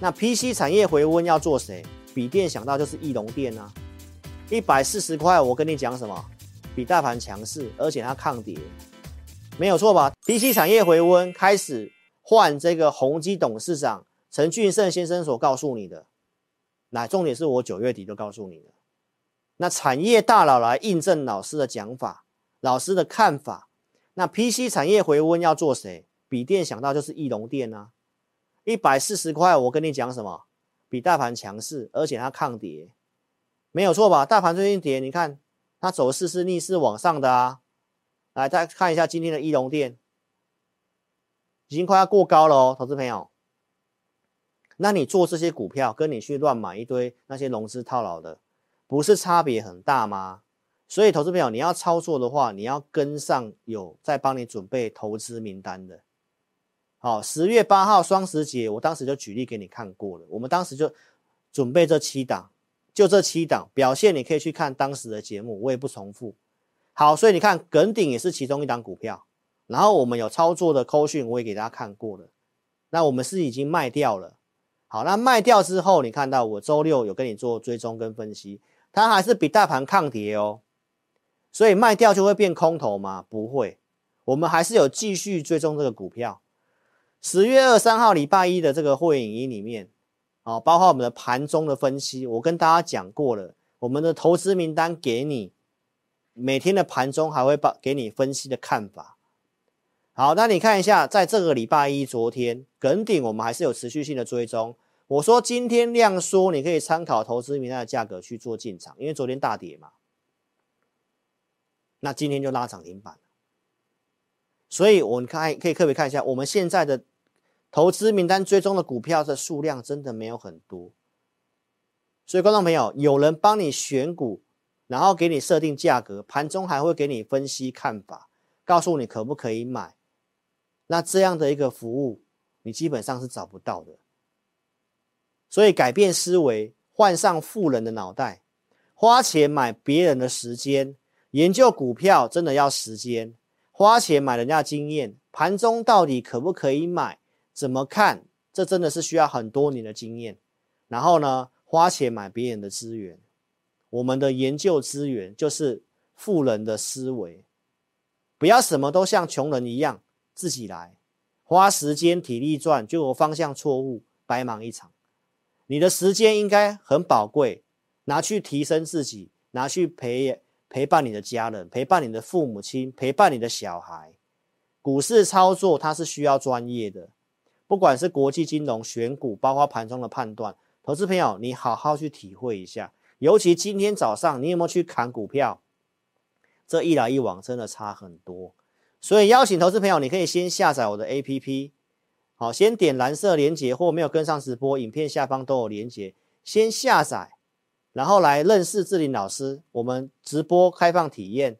那 PC 产业回温要做谁？笔电想到就是义隆电啊，一百四十块，我跟你讲什么？比大盘强势，而且它抗跌，没有错吧？PC 产业回温开始换这个宏基董事长陈俊盛先生所告诉你的，那重点是我九月底就告诉你的。那产业大佬来印证老师的讲法，老师的看法。那 PC 产业回温要做谁？笔电想到就是义隆电啊。一百四十块，我跟你讲什么？比大盘强势，而且它抗跌，没有错吧？大盘最近跌，你看它走势是逆势往上的啊。来，再看一下今天的义隆电，已经快要过高了哦，投资朋友。那你做这些股票，跟你去乱买一堆那些融资套牢的，不是差别很大吗？所以，投资朋友，你要操作的话，你要跟上有在帮你准备投资名单的。好，十月八号双十节，我当时就举例给你看过了。我们当时就准备这七档，就这七档表现，你可以去看当时的节目，我也不重复。好，所以你看，耿鼎也是其中一档股票。然后我们有操作的扣讯，我也给大家看过了。那我们是已经卖掉了。好，那卖掉之后，你看到我周六有跟你做追踪跟分析，它还是比大盘抗跌哦。所以卖掉就会变空头吗？不会，我们还是有继续追踪这个股票。十月二三号礼拜一的这个会影音里面，啊，包括我们的盘中的分析，我跟大家讲过了，我们的投资名单给你，每天的盘中还会把给你分析的看法。好，那你看一下，在这个礼拜一昨天，耿鼎我们还是有持续性的追踪。我说今天量缩，你可以参考投资名单的价格去做进场，因为昨天大跌嘛，那今天就拉涨停板。所以，我们看可以特别看一下，我们现在的投资名单追踪的股票的数量真的没有很多。所以，观众朋友，有人帮你选股，然后给你设定价格，盘中还会给你分析看法，告诉你可不可以买。那这样的一个服务，你基本上是找不到的。所以，改变思维，换上富人的脑袋，花钱买别人的时间，研究股票真的要时间。花钱买人家经验，盘中到底可不可以买？怎么看？这真的是需要很多年的经验。然后呢，花钱买别人的资源，我们的研究资源就是富人的思维，不要什么都像穷人一样自己来，花时间体力赚，结果方向错误，白忙一场。你的时间应该很宝贵，拿去提升自己，拿去培养。陪伴你的家人，陪伴你的父母亲，陪伴你的小孩。股市操作它是需要专业的，不管是国际金融、选股，包括盘中的判断。投资朋友，你好好去体会一下。尤其今天早上，你有没有去砍股票？这一来一往真的差很多。所以邀请投资朋友，你可以先下载我的 APP，好，先点蓝色连接，或没有跟上直播，影片下方都有连接，先下载。然后来认识志霖老师，我们直播开放体验，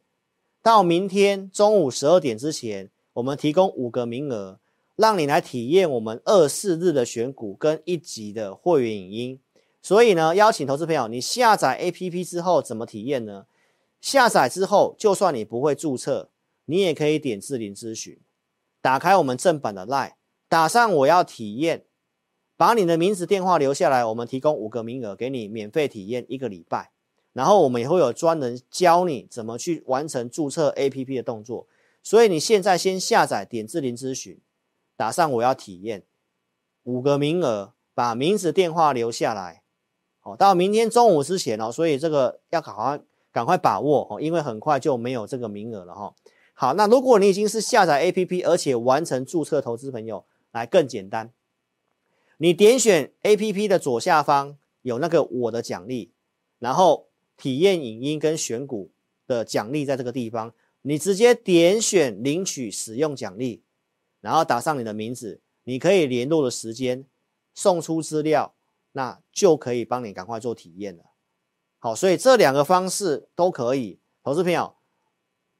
到明天中午十二点之前，我们提供五个名额，让你来体验我们二四日的选股跟一级的会员影音。所以呢，邀请投资朋友，你下载 APP 之后怎么体验呢？下载之后，就算你不会注册，你也可以点志霖咨询，打开我们正版的 LINE，打上我要体验。把你的名字、电话留下来，我们提供五个名额给你免费体验一个礼拜。然后我们也会有专人教你怎么去完成注册 APP 的动作。所以你现在先下载，点智林咨询，打上我要体验，五个名额，把名字、电话留下来。哦，到明天中午之前哦，所以这个要赶快赶快把握哦，因为很快就没有这个名额了哈。好，那如果你已经是下载 APP 而且完成注册投资朋友，来更简单。你点选 APP 的左下方有那个我的奖励，然后体验影音跟选股的奖励在这个地方，你直接点选领取使用奖励，然后打上你的名字，你可以联络的时间，送出资料，那就可以帮你赶快做体验了。好，所以这两个方式都可以，投资朋友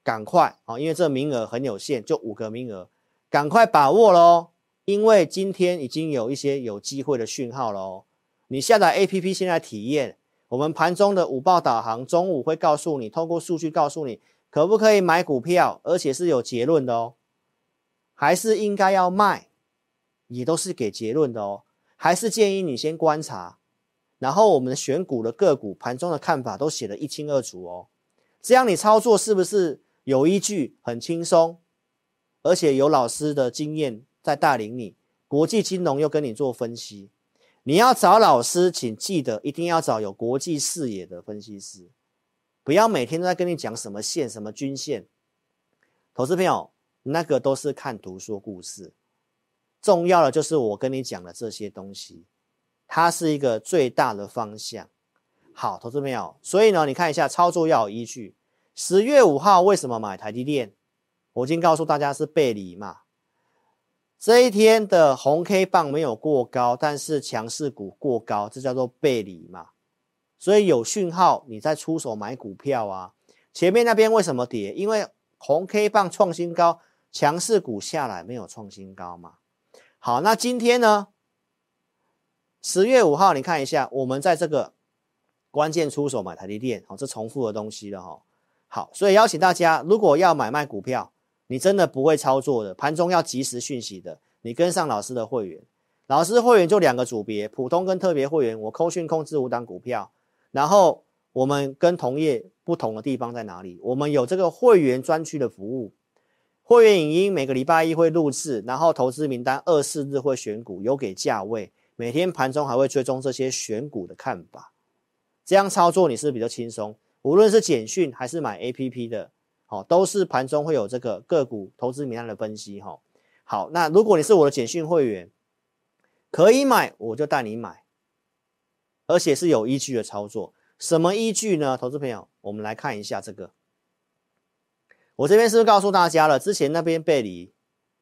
赶快啊，因为这名额很有限，就五个名额，赶快把握喽。因为今天已经有一些有机会的讯号了哦，你下载 APP 现在体验，我们盘中的午报导航，中午会告诉你，透过数据告诉你可不可以买股票，而且是有结论的哦，还是应该要卖，也都是给结论的哦。还是建议你先观察，然后我们的选股的个股盘中的看法都写得一清二楚哦，这样你操作是不是有依据，很轻松，而且有老师的经验在带领你，国际金融又跟你做分析，你要找老师，请记得一定要找有国际视野的分析师，不要每天都在跟你讲什么线、什么均线，投资朋友，那个都是看图说故事。重要的就是我跟你讲的这些东西，它是一个最大的方向。好，投资朋友，所以呢，你看一下操作要有依据。十月五号为什么买台积电？我已经告诉大家是背离嘛。这一天的红 K 棒没有过高，但是强势股过高，这叫做背离嘛。所以有讯号，你再出手买股票啊。前面那边为什么跌？因为红 K 棒创新高，强势股下来没有创新高嘛。好，那今天呢？十月五号，你看一下，我们在这个关键出手买台积电，好，这重复的东西了哈。好，所以邀请大家，如果要买卖股票，你真的不会操作的，盘中要及时讯息的，你跟上老师的会员，老师会员就两个组别，普通跟特别会员，我扣讯控制五档股票，然后我们跟同业不同的地方在哪里？我们有这个会员专区的服务。会员影音每个礼拜一会录制，然后投资名单二四日会选股，有给价位，每天盘中还会追踪这些选股的看法，这样操作你是比较轻松。无论是简讯还是买 APP 的，好，都是盘中会有这个个股投资名单的分析，哈。好，那如果你是我的简讯会员，可以买我就带你买，而且是有依据的操作。什么依据呢？投资朋友，我们来看一下这个。我这边是不是告诉大家了？之前那边背离，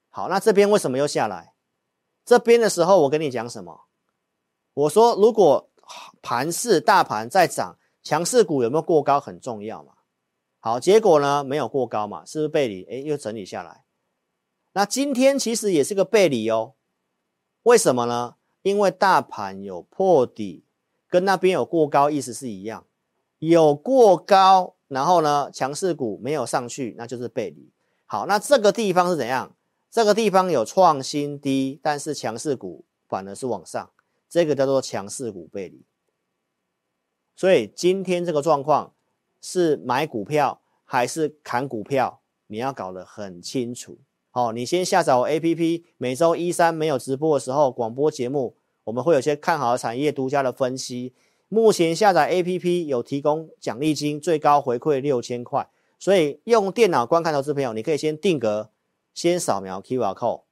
好，那这边为什么又下来？这边的时候我跟你讲什么？我说如果盘势大盘在涨，强势股有没有过高很重要嘛？好，结果呢没有过高嘛，是不是背离？诶，又整理下来。那今天其实也是个背离哦。为什么呢？因为大盘有破底，跟那边有过高意思是一样，有过高。然后呢，强势股没有上去，那就是背离。好，那这个地方是怎样？这个地方有创新低，但是强势股反而是往上，这个叫做强势股背离。所以今天这个状况是买股票还是砍股票，你要搞得很清楚。好，你先下载 APP，每周一三没有直播的时候，广播节目我们会有些看好的产业独家的分析。目前下载 APP 有提供奖励金，最高回馈六千块。所以用电脑观看投资朋友，你可以先定格，先扫描 QR code，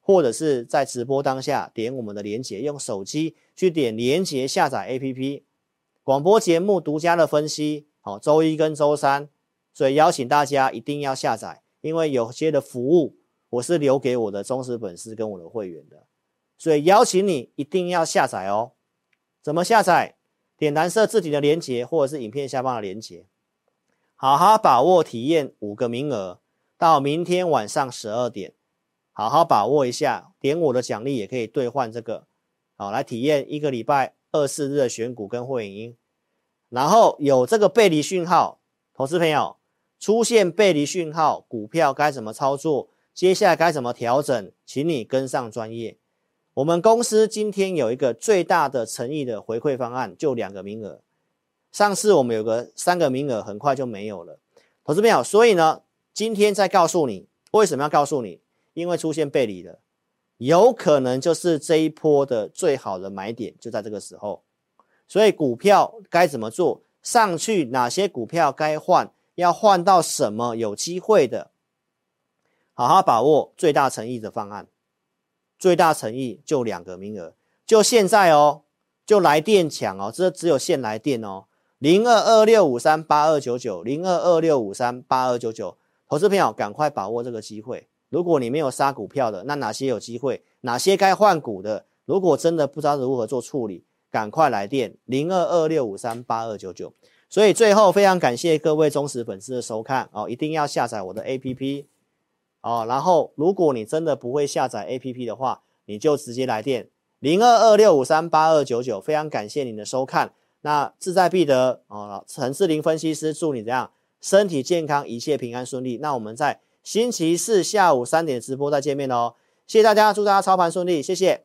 或者是在直播当下点我们的连结，用手机去点连结下载 APP。广播节目独家的分析，好，周一跟周三，所以邀请大家一定要下载，因为有些的服务我是留给我的忠实粉丝跟我的会员的，所以邀请你一定要下载哦。怎么下载？点蓝色字体的连接，或者是影片下方的连接，好好把握体验五个名额，到明天晚上十二点，好好把握一下，点我的奖励也可以兑换这个，好来体验一个礼拜二四日的选股跟会员音，然后有这个背离讯号，投资朋友出现背离讯号，股票该怎么操作？接下来该怎么调整？请你跟上专业。我们公司今天有一个最大的诚意的回馈方案，就两个名额。上次我们有个三个名额，很快就没有了。投资朋友，所以呢，今天再告诉你为什么要告诉你，因为出现背离了，有可能就是这一波的最好的买点就在这个时候。所以股票该怎么做？上去哪些股票该换？要换到什么有机会的？好好把握最大诚意的方案。最大诚意就两个名额，就现在哦，就来电抢哦，这只有现来电哦，零二二六五三八二九九，零二二六五三八二九九，投资朋友赶快把握这个机会。如果你没有杀股票的，那哪些有机会？哪些该换股的？如果真的不知道如何做处理，赶快来电零二二六五三八二九九。所以最后非常感谢各位忠实粉丝的收看哦，一定要下载我的 APP。哦，然后如果你真的不会下载 APP 的话，你就直接来电零二二六五三八二九九。非常感谢您的收看，那志在必得哦，陈志林分析师祝你这样身体健康，一切平安顺利。那我们在星期四下午三点直播再见面哦，谢谢大家，祝大家操盘顺利，谢谢。